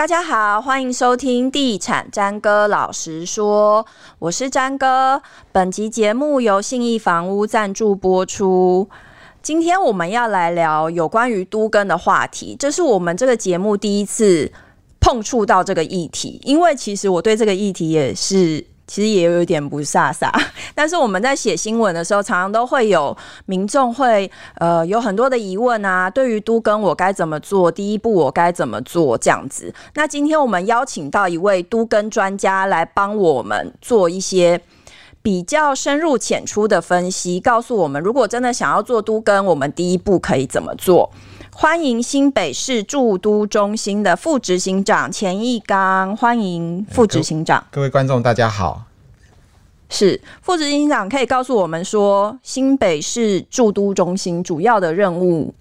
大家好，欢迎收听地产詹哥老实说，我是詹哥。本集节目由信义房屋赞助播出。今天我们要来聊有关于都更的话题，这是我们这个节目第一次碰触到这个议题，因为其实我对这个议题也是。其实也有点不飒飒，但是我们在写新闻的时候，常常都会有民众会呃有很多的疑问啊。对于都更我该怎么做？第一步我该怎么做？这样子。那今天我们邀请到一位都更专家来帮我们做一些比较深入浅出的分析，告诉我们如果真的想要做都跟，我们第一步可以怎么做？欢迎新北市驻都中心的副执行长钱义刚，欢迎副执行长。各位观众，大家好。是副执行长，可以告诉我们说，新北市驻都中心主要的任务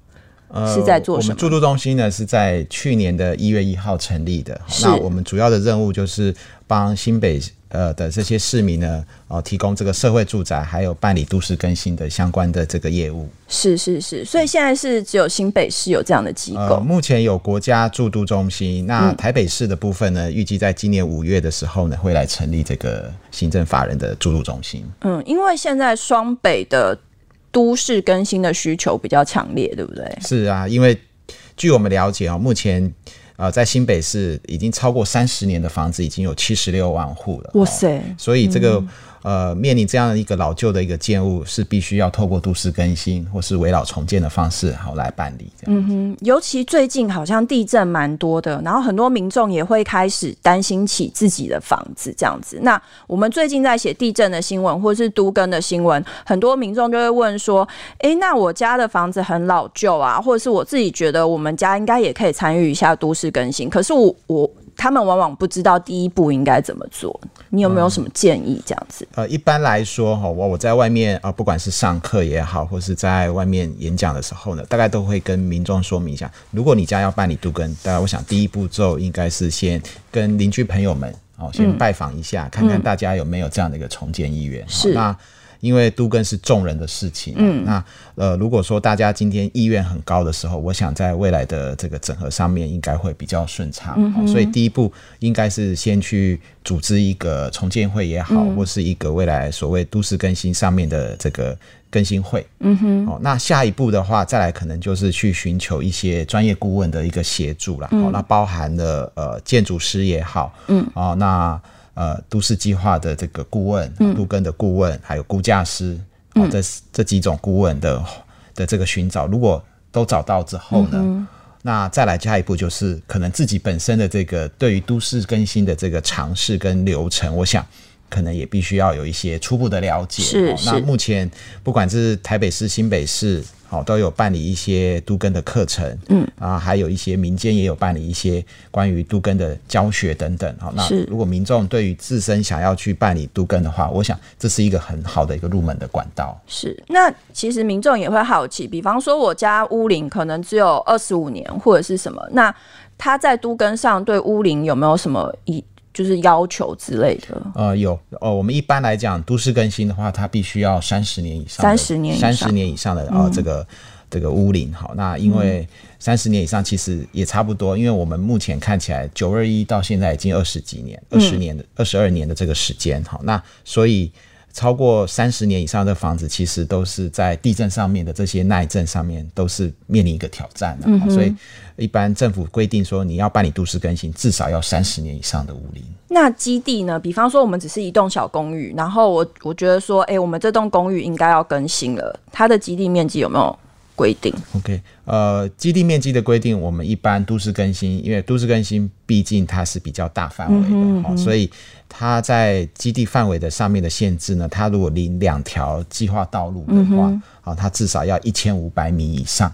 是在做什么？呃、我们住都中心呢是在去年的一月一号成立的。那我们主要的任务就是帮新北。呃的这些市民呢，哦，提供这个社会住宅，还有办理都市更新的相关的这个业务。是是是，所以现在是只有新北市有这样的机构。呃，目前有国家住都中心，那台北市的部分呢，预计在今年五月的时候呢，会来成立这个行政法人的住都中心。嗯，因为现在双北的都市更新的需求比较强烈，对不对？是啊，因为据我们了解啊，目前。呃，在新北市已经超过三十年的房子已经有七十六万户了。哇塞！所以这个、嗯、呃，面临这样的一个老旧的一个建物，是必须要透过都市更新或是危老重建的方式好来办理。嗯哼，尤其最近好像地震蛮多的，然后很多民众也会开始担心起自己的房子这样子。那我们最近在写地震的新闻或是都更的新闻，很多民众就会问说：“哎、那我家的房子很老旧啊，或者是我自己觉得我们家应该也可以参与一下都市。”更新，可是我我他们往往不知道第一步应该怎么做。你有没有什么建议？这样子？嗯、呃，一般来说哈，我我在外面啊、呃，不管是上课也好，或是在外面演讲的时候呢，大概都会跟民众说明一下，如果你家要办理杜根，当然我想第一步骤应该是先跟邻居朋友们哦，先拜访一下、嗯，看看大家有没有这样的一个重建意愿。是。因为都更是众人的事情，嗯，那呃，如果说大家今天意愿很高的时候，我想在未来的这个整合上面应该会比较顺畅，嗯，所以第一步应该是先去组织一个重建会也好，嗯，或是一个未来所谓都市更新上面的这个更新会，嗯哼，哦，那下一步的话，再来可能就是去寻求一些专业顾问的一个协助了，那包含了呃建筑师也好，嗯，哦，那。呃，都市计划的这个顾问，都根的顾问，还有估价师，啊、嗯，这这几种顾问的的这个寻找，如果都找到之后呢，嗯、那再来下一步就是可能自己本身的这个对于都市更新的这个尝试跟流程，我想可能也必须要有一些初步的了解。是，是。那目前不管是台北市、新北市。好，都有办理一些都根的课程，嗯，啊，还有一些民间也有办理一些关于都根的教学等等。好，那如果民众对于自身想要去办理都根的话，我想这是一个很好的一个入门的管道。是，那其实民众也会好奇，比方说我家屋龄可能只有二十五年或者是什么，那他在都根上对屋林有没有什么一？就是要求之类的，呃，有，哦，我们一般来讲，都市更新的话，它必须要三十年以上，三十年，三十年以上的啊、呃，这个这个屋龄，好，那因为三十年以上其实也差不多，因为我们目前看起来九二一到现在已经二十几年，二十年的二十二年的这个时间，好，那所以。超过三十年以上的房子，其实都是在地震上面的这些耐震上面都是面临一个挑战的，嗯，所以一般政府规定说，你要办理都市更新，至少要三十年以上的屋龄。那基地呢？比方说，我们只是一栋小公寓，然后我我觉得说，哎、欸，我们这栋公寓应该要更新了，它的基地面积有没有规定？OK，呃，基地面积的规定，我们一般都市更新，因为都市更新毕竟它是比较大范围的，嗯嗯，所以。它在基地范围的上面的限制呢，它如果临两条计划道路的话，啊、嗯，它至少要一千五百米以上，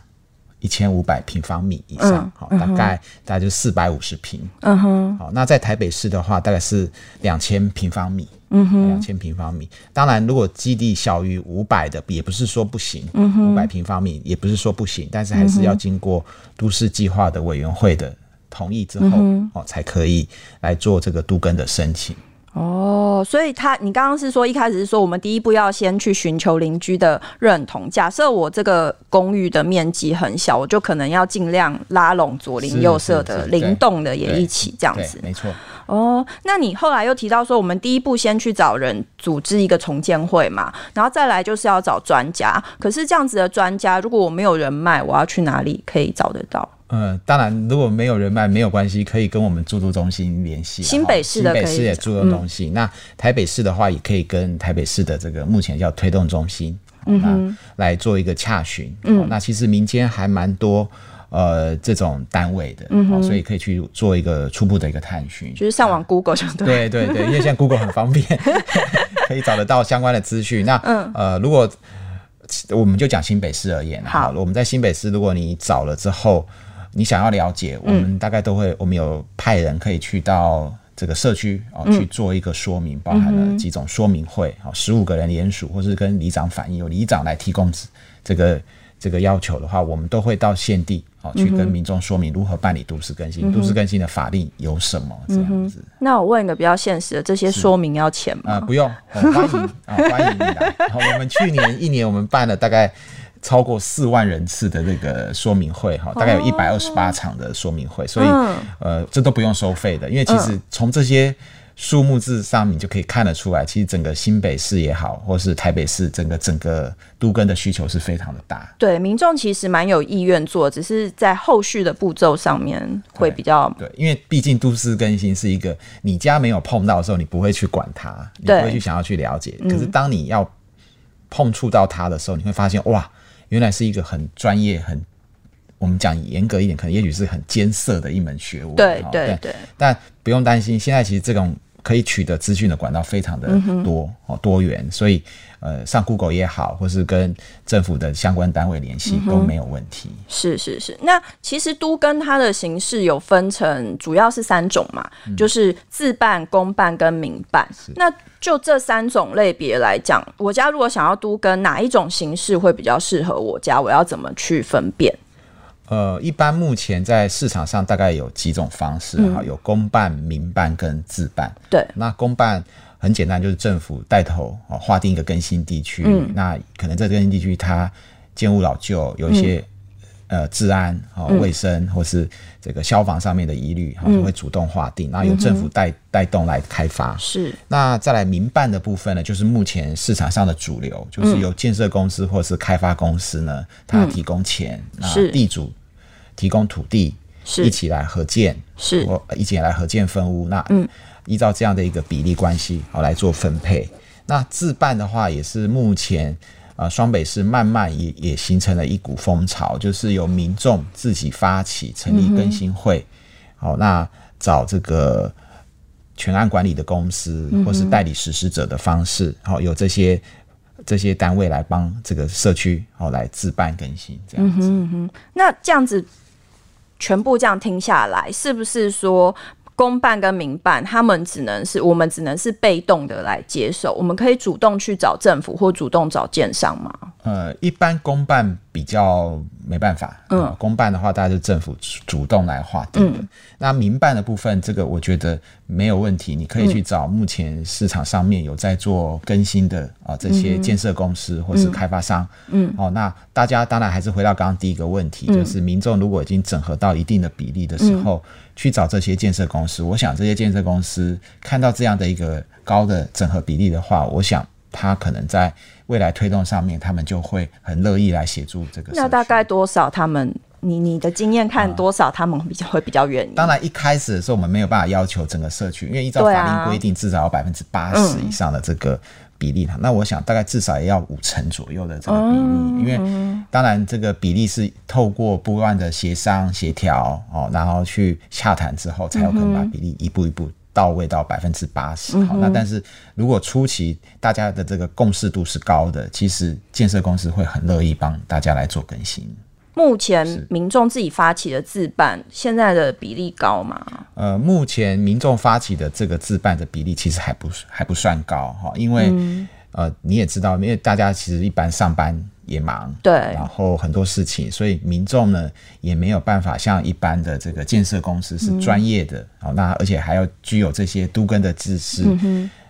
一千五百平方米以上，好、嗯，大概、嗯、大概就四百五十平。嗯哼，好，那在台北市的话，大概是两千平方米。嗯哼，两千平方米。当然，如果基地小于五百的，也不是说不行。嗯哼，五百平方米也不是说不行，但是还是要经过都市计划的委员会的同意之后，哦、嗯，才可以来做这个都更的申请。哦，所以他，你刚刚是说一开始是说我们第一步要先去寻求邻居的认同。假设我这个公寓的面积很小，我就可能要尽量拉拢左邻右舍的邻栋的也一起这样子。没错。哦，那你后来又提到说，我们第一步先去找人组织一个重建会嘛，然后再来就是要找专家。可是这样子的专家，如果我没有人脉，我要去哪里可以找得到？呃，当然，如果没有人脉没有关系，可以跟我们住都中心联系。新北市的，新北市的住都中心。嗯、那台北市的话，也可以跟台北市的这个目前叫推动中心，嗯哼，来做一个洽询。嗯，那其实民间还蛮多呃这种单位的，所以可以去做一个初步的一个探寻，就是上网 Google 就对。对对对，因为现在 Google 很方便，可以找得到相关的资讯。那嗯呃，如果我们就讲新北市而言，好，我们在新北市，如果你找了之后。你想要了解，我们大概都会，我们有派人可以去到这个社区哦，去做一个说明，包含了几种说明会，哦，十五个人联署，或是跟里长反映，由里长来提供这个这个要求的话，我们都会到现地啊，去跟民众说明如何办理都市更新，都市更新的法令有什么这样子。那我问一个比较现实的，这些说明要钱吗？啊，不用，欢迎啊，欢迎你来。我们去年一年我们办了大概。超过四万人次的那个说明会哈，大概有一百二十八场的说明会，所以呃，这都不用收费的，因为其实从这些数目字上你就可以看得出来，其实整个新北市也好，或是台北市整个整个都更的需求是非常的大。对，民众其实蛮有意愿做，只是在后续的步骤上面会比较对，对，因为毕竟都市更新是一个你家没有碰到的时候，你不会去管它，你不会去想要去了解。可是当你要碰触到它的时候，你会发现哇。原来是一个很专业、很我们讲严格一点，可能也许是很艰涩的一门学问。对对对。但不用担心，现在其实这种可以取得资讯的管道非常的多哦、嗯、多元，所以呃上 Google 也好，或是跟政府的相关单位联系都没有问题。嗯、是是是。那其实都跟它的形式有分成，主要是三种嘛，嗯、就是自办、公办跟民办。那就这三种类别来讲，我家如果想要都跟，哪一种形式会比较适合我家？我要怎么去分辨？呃，一般目前在市场上大概有几种方式哈，嗯、有公办、民办跟自办。对，那公办很简单，就是政府带头哦，划定一个更新地区。嗯，那可能在更新地区，它建物老旧，有一些、嗯。呃，治安啊、卫生或是这个消防上面的疑虑，哈、嗯，会主动划定，然后由政府带带动来开发。是。那再来民办的部分呢，就是目前市场上的主流，就是由建设公司或是开发公司呢，它提供钱，那地主提供土地，是一起来合建，是一起来合建分屋。那依照这样的一个比例关系，好来做分配。那自办的话，也是目前。啊，双北市慢慢也也形成了一股风潮，就是由民众自己发起成立更新会，好、嗯哦，那找这个全案管理的公司或是代理实施者的方式，哦，有这些这些单位来帮这个社区好、哦、来自办更新，这样子。嗯哼哼，那这样子全部这样听下来，是不是说？公办跟民办，他们只能是我们只能是被动的来接受，我们可以主动去找政府或主动找建商吗？呃，一般公办比较没办法，嗯、呃，公办的话，大家就政府主动来划定。的。嗯、那民办的部分，这个我觉得没有问题，你可以去找目前市场上面有在做更新的啊、呃、这些建设公司或是开发商，嗯，哦、呃，那大家当然还是回到刚刚第一个问题，嗯、就是民众如果已经整合到一定的比例的时候，嗯、去找这些建设公司，我想这些建设公司看到这样的一个高的整合比例的话，我想他可能在。未来推动上面，他们就会很乐意来协助这个。那大概多少？他们，你你的经验看多少？他们比较会比较愿意。当然，一开始的时候我们没有办法要求整个社区，因为依照法令规定，至少要百分之八十以上的这个比例。嗯、那我想大概至少也要五成左右的这个比例，嗯、因为当然这个比例是透过不断的协商协调哦，然后去洽谈之后，才有可能把比例一步一步。到位到百分之八十，好，那但是如果初期大家的这个共识度是高的，其实建设公司会很乐意帮大家来做更新。目前民众自己发起的自办，现在的比例高吗？呃，目前民众发起的这个自办的比例其实还不还不算高哈，因为、嗯、呃你也知道，因为大家其实一般上班也忙，对，然后很多事情，所以民众呢也没有办法像一般的这个建设公司是专业的，好、嗯，那而且还要具有这些都根的知识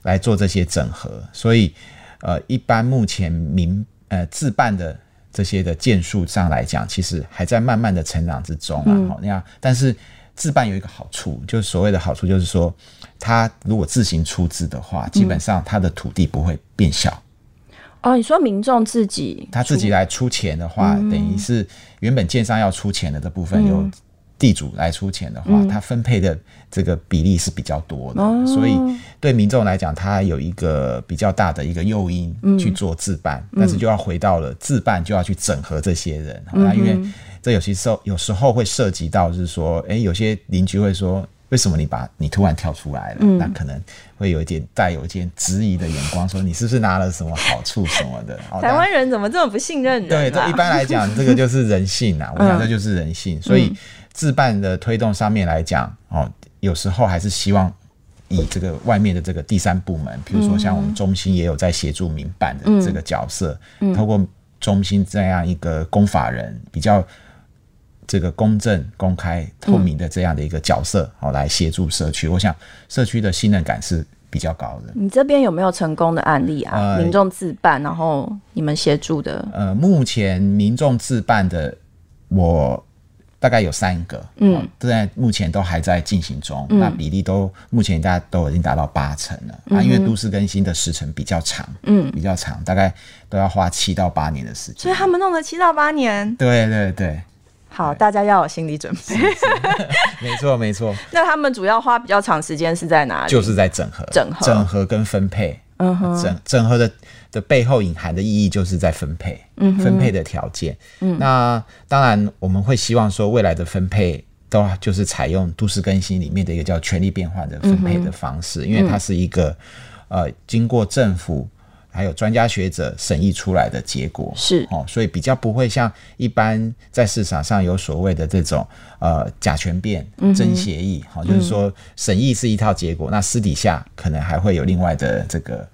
来做这些整合，嗯、所以呃，一般目前民呃自办的这些的建树上来讲，其实还在慢慢的成长之中啊，好、嗯，那但是自办有一个好处，就是所谓的好处就是说，他如果自行出资的话，基本上他的土地不会变小。哦，你说民众自己他自己来出钱的话，嗯、等于是原本建商要出钱的这部分，由地主来出钱的话，嗯、他分配的这个比例是比较多的，嗯、所以对民众来讲，他有一个比较大的一个诱因去做自办，嗯、但是就要回到了自办就要去整合这些人，那、嗯、因为这有些时候有时候会涉及到，就是说，哎，有些邻居会说。为什么你把你突然跳出来了？嗯、那可能会有一点带有一点质疑的眼光，说你是不是拿了什么好处什么的？台湾人怎么这么不信任人？对，这一般来讲，这个就是人性啊。我想这就是人性。嗯、所以自办的推动上面来讲，哦，有时候还是希望以这个外面的这个第三部门，比如说像我们中心也有在协助民办的这个角色，嗯、透过中心这样一个公法人比较。这个公正、公开、透明的这样的一个角色，好、嗯、来协助社区。我想社区的信任感是比较高的。你这边有没有成功的案例啊？呃、民众自办，然后你们协助的？呃，目前民众自办的，我大概有三个，嗯，现在目前都还在进行中。嗯、那比例都目前大家都已经达到八成了、嗯、啊，因为都市更新的时程比较长，嗯，比较长，大概都要花七到八年的时间。所以他们弄了七到八年。对对对。好，大家要有心理准备。没错，没错。那他们主要花比较长时间是在哪里？就是在整合、整合、整合跟分配。嗯哼，整整合的的背后隐含的意义就是在分配，嗯哼，分配的条件。嗯，那当然我们会希望说未来的分配都就是采用都市更新里面的一个叫权力变换的分配的方式，嗯、因为它是一个呃经过政府。还有专家学者审议出来的结果。是。哦，所以比较不会像一般在市场上有所谓的这种呃假权变真协议，好、就是说审议是一套结果，嗯、那私底下可能还会有另外的这个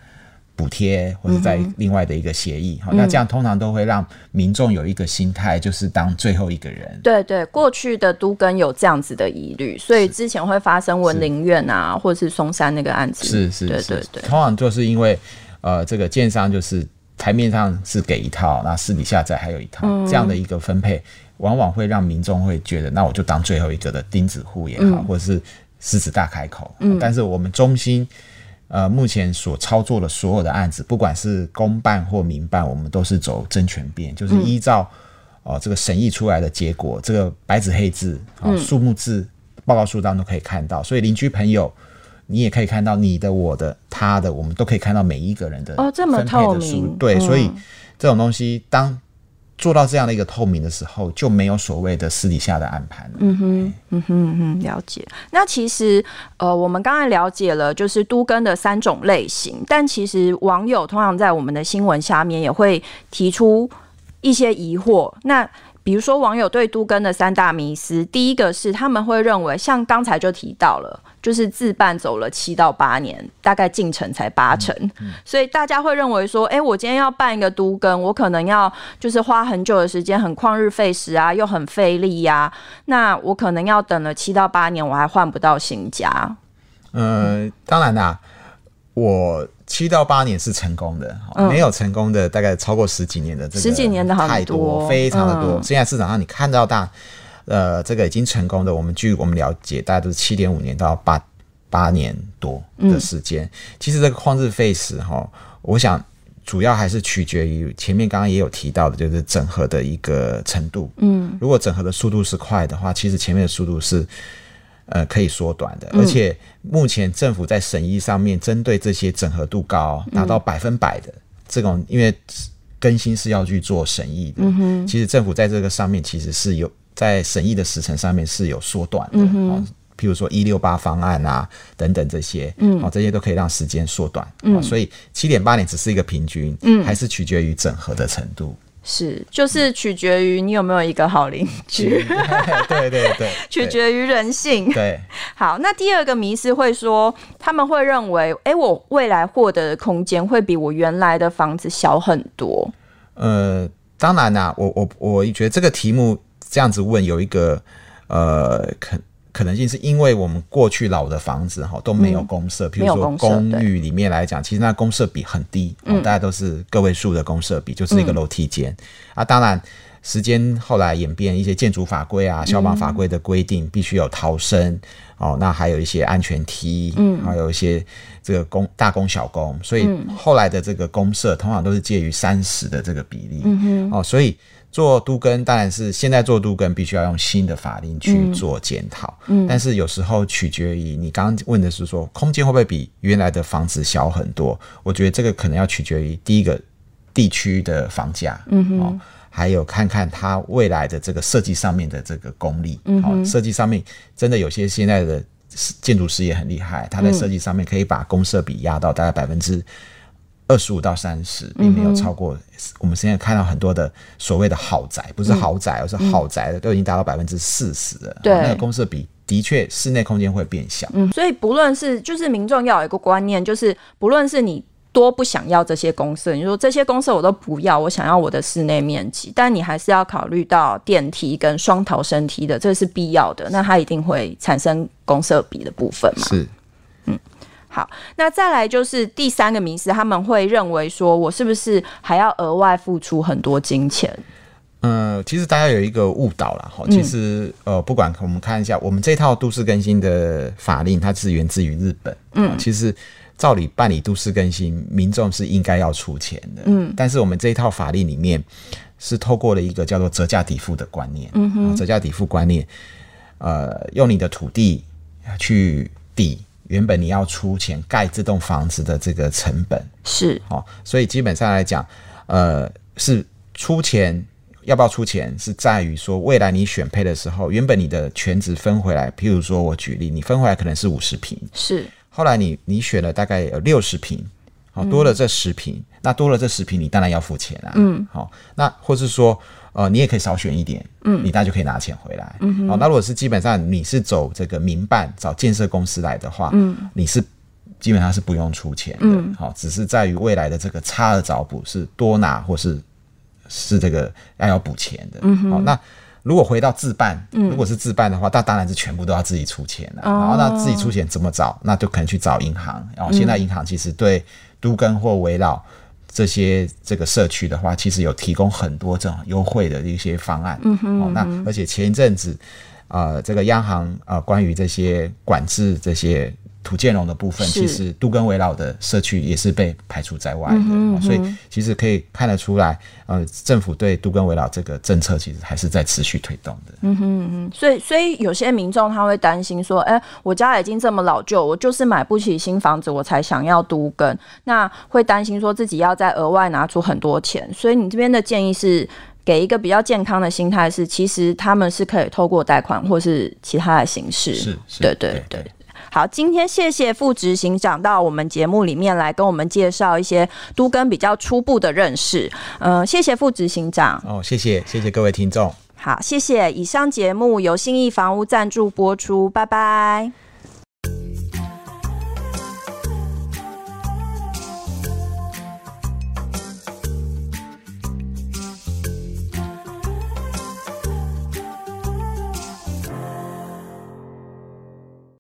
补贴或者在另外的一个协议，好、那这样通常都会让民众有一个心态，就是当最后一个人。对对，过去的都更有这样子的疑虑，所以之前会发生文林苑啊，或者是松山那个案子，是是，对对对，通常就是因为。呃，这个建商就是台面上是给一套，那私底下再还有一套，嗯、这样的一个分配，往往会让民众会觉得，那我就当最后一个的钉子户也好，嗯、或者是狮子大开口。嗯、但是我们中心呃目前所操作的所有的案子，不管是公办或民办，我们都是走真权变，就是依照哦、嗯呃、这个审议出来的结果，这个白纸黑字啊，数、呃、目字报告书当中都可以看到，所以邻居朋友。你也可以看到你的、我的、他的，我们都可以看到每一个人的哦，这么透明，对，嗯、所以这种东西当做到这样的一个透明的时候，就没有所谓的私底下的暗盘了。嗯哼，嗯哼嗯哼，了解。那其实呃，我们刚才了解了就是都根的三种类型，但其实网友通常在我们的新闻下面也会提出一些疑惑。那比如说，网友对都更的三大迷思，第一个是他们会认为，像刚才就提到了，就是自办走了七到八年，大概进程才八成，嗯嗯、所以大家会认为说，哎、欸，我今天要办一个都更，我可能要就是花很久的时间，很旷日费时啊，又很费力呀、啊，那我可能要等了七到八年，我还换不到新家。呃，当然啦，我。七到八年是成功的，嗯、没有成功的大概超过十几年的这个十几年的太多，非常的多。嗯、现在市场上你看到大，呃，这个已经成功的，我们据我们了解，大概都是七点五年到八八年多的时间。嗯、其实这个旷日费时哈，我想主要还是取决于前面刚刚也有提到的，就是整合的一个程度。嗯，如果整合的速度是快的话，其实前面的速度是。呃，可以缩短的，而且目前政府在审议上面，针对这些整合度高、达到百分百的、嗯、这种，因为更新是要去做审议的，嗯、哼。其实政府在这个上面其实是有在审议的时程上面是有缩短的，嗯哼，譬如说一六八方案啊等等这些，嗯，这些都可以让时间缩短，嗯，所以七点八年只是一个平均，嗯，还是取决于整合的程度。是，就是取决于你有没有一个好邻居，对对对，取决于人性。对，好，那第二个迷思会说，他们会认为，哎、欸，我未来获得的空间会比我原来的房子小很多。呃，当然啦、啊，我我我觉得这个题目这样子问有一个呃可可能性，是因为我们过去老的房子哈都没有公社，比、嗯、如说公寓里面来讲，其实那公社比很低，大家都是个位数的公社比，就是一个楼梯间、嗯、啊。当然，时间后来演变，一些建筑法规啊、消防法规的规定，必须有逃生。哦，那还有一些安全梯，嗯，还有一些这个公大公小公，所以后来的这个公社通常都是介于三十的这个比例，嗯哼，哦，所以做都更当然是现在做都更必须要用新的法令去做检讨，嗯，但是有时候取决于你刚刚问的是说空间会不会比原来的房子小很多，我觉得这个可能要取决于第一个地区的房价，嗯哼。哦还有看看它未来的这个设计上面的这个功力，嗯，设计上面真的有些现在的建筑师也很厉害，他在设计上面可以把公设比压到大概百分之二十五到三十，并没有超过。我们现在看到很多的所谓的豪宅，不是豪宅，而是豪宅的都已经达到百分之四十了。对，那个公设比的确室内空间会变小。嗯，所以不论是就是民众要有一个观念，就是不论是你。多不想要这些公设，你说这些公设我都不要，我想要我的室内面积，但你还是要考虑到电梯跟双逃生梯的，这是必要的，那它一定会产生公设比的部分嘛？是，嗯，好，那再来就是第三个名词，他们会认为说我是不是还要额外付出很多金钱？嗯、呃，其实大家有一个误导了哈，其实呃，不管我们看一下，我们这套都市更新的法令，它是源自于日本，嗯，其实。照理办理都市更新，民众是应该要出钱的。嗯，但是我们这一套法令里面是透过了一个叫做折价抵付的观念。嗯哼，折价抵付观念，呃，用你的土地去抵原本你要出钱盖这栋房子的这个成本。是，哦，所以基本上来讲，呃，是出钱要不要出钱，是在于说未来你选配的时候，原本你的权值分回来，譬如说我举例，你分回来可能是五十平。是。后来你你选了大概有六十瓶，好，多了这十瓶，嗯，那多了这十瓶，你当然要付钱啊。嗯，好，那或是说，呃，你也可以少选一点，嗯，你当然就可以拿钱回来。嗯，好，那如果是基本上你是走这个民办找建设公司来的话，嗯，你是基本上是不用出钱的，嗯，好，只是在于未来的这个差额找补是多拿或是是这个要要补钱的。嗯，好，那。如果回到自办，如果是自办的话，那当然是全部都要自己出钱了。然后那自己出钱怎么找？那就可能去找银行。然后现在银行其实对都跟或围绕这些这个社区的话，其实有提供很多这种优惠的一些方案。嗯哼。那而且前一阵子，呃，这个央行呃关于这些管制这些。土建融的部分，其实都更维老的社区也是被排除在外的，嗯嗯，所以其实可以看得出来，呃，政府对都更维老这个政策其实还是在持续推动的。嗯哼嗯，所以所以有些民众他会担心说，哎、欸，我家已经这么老旧，我就是买不起新房子，我才想要都更，那会担心说自己要再额外拿出很多钱。所以你这边的建议是给一个比较健康的心态，是其实他们是可以透过贷款或是其他的形式，是，是对对对。对好，今天谢谢副执行长到我们节目里面来跟我们介绍一些都跟比较初步的认识。嗯、呃，谢谢副执行长。哦，谢谢，谢谢各位听众。好，谢谢。以上节目由信义房屋赞助播出，拜拜。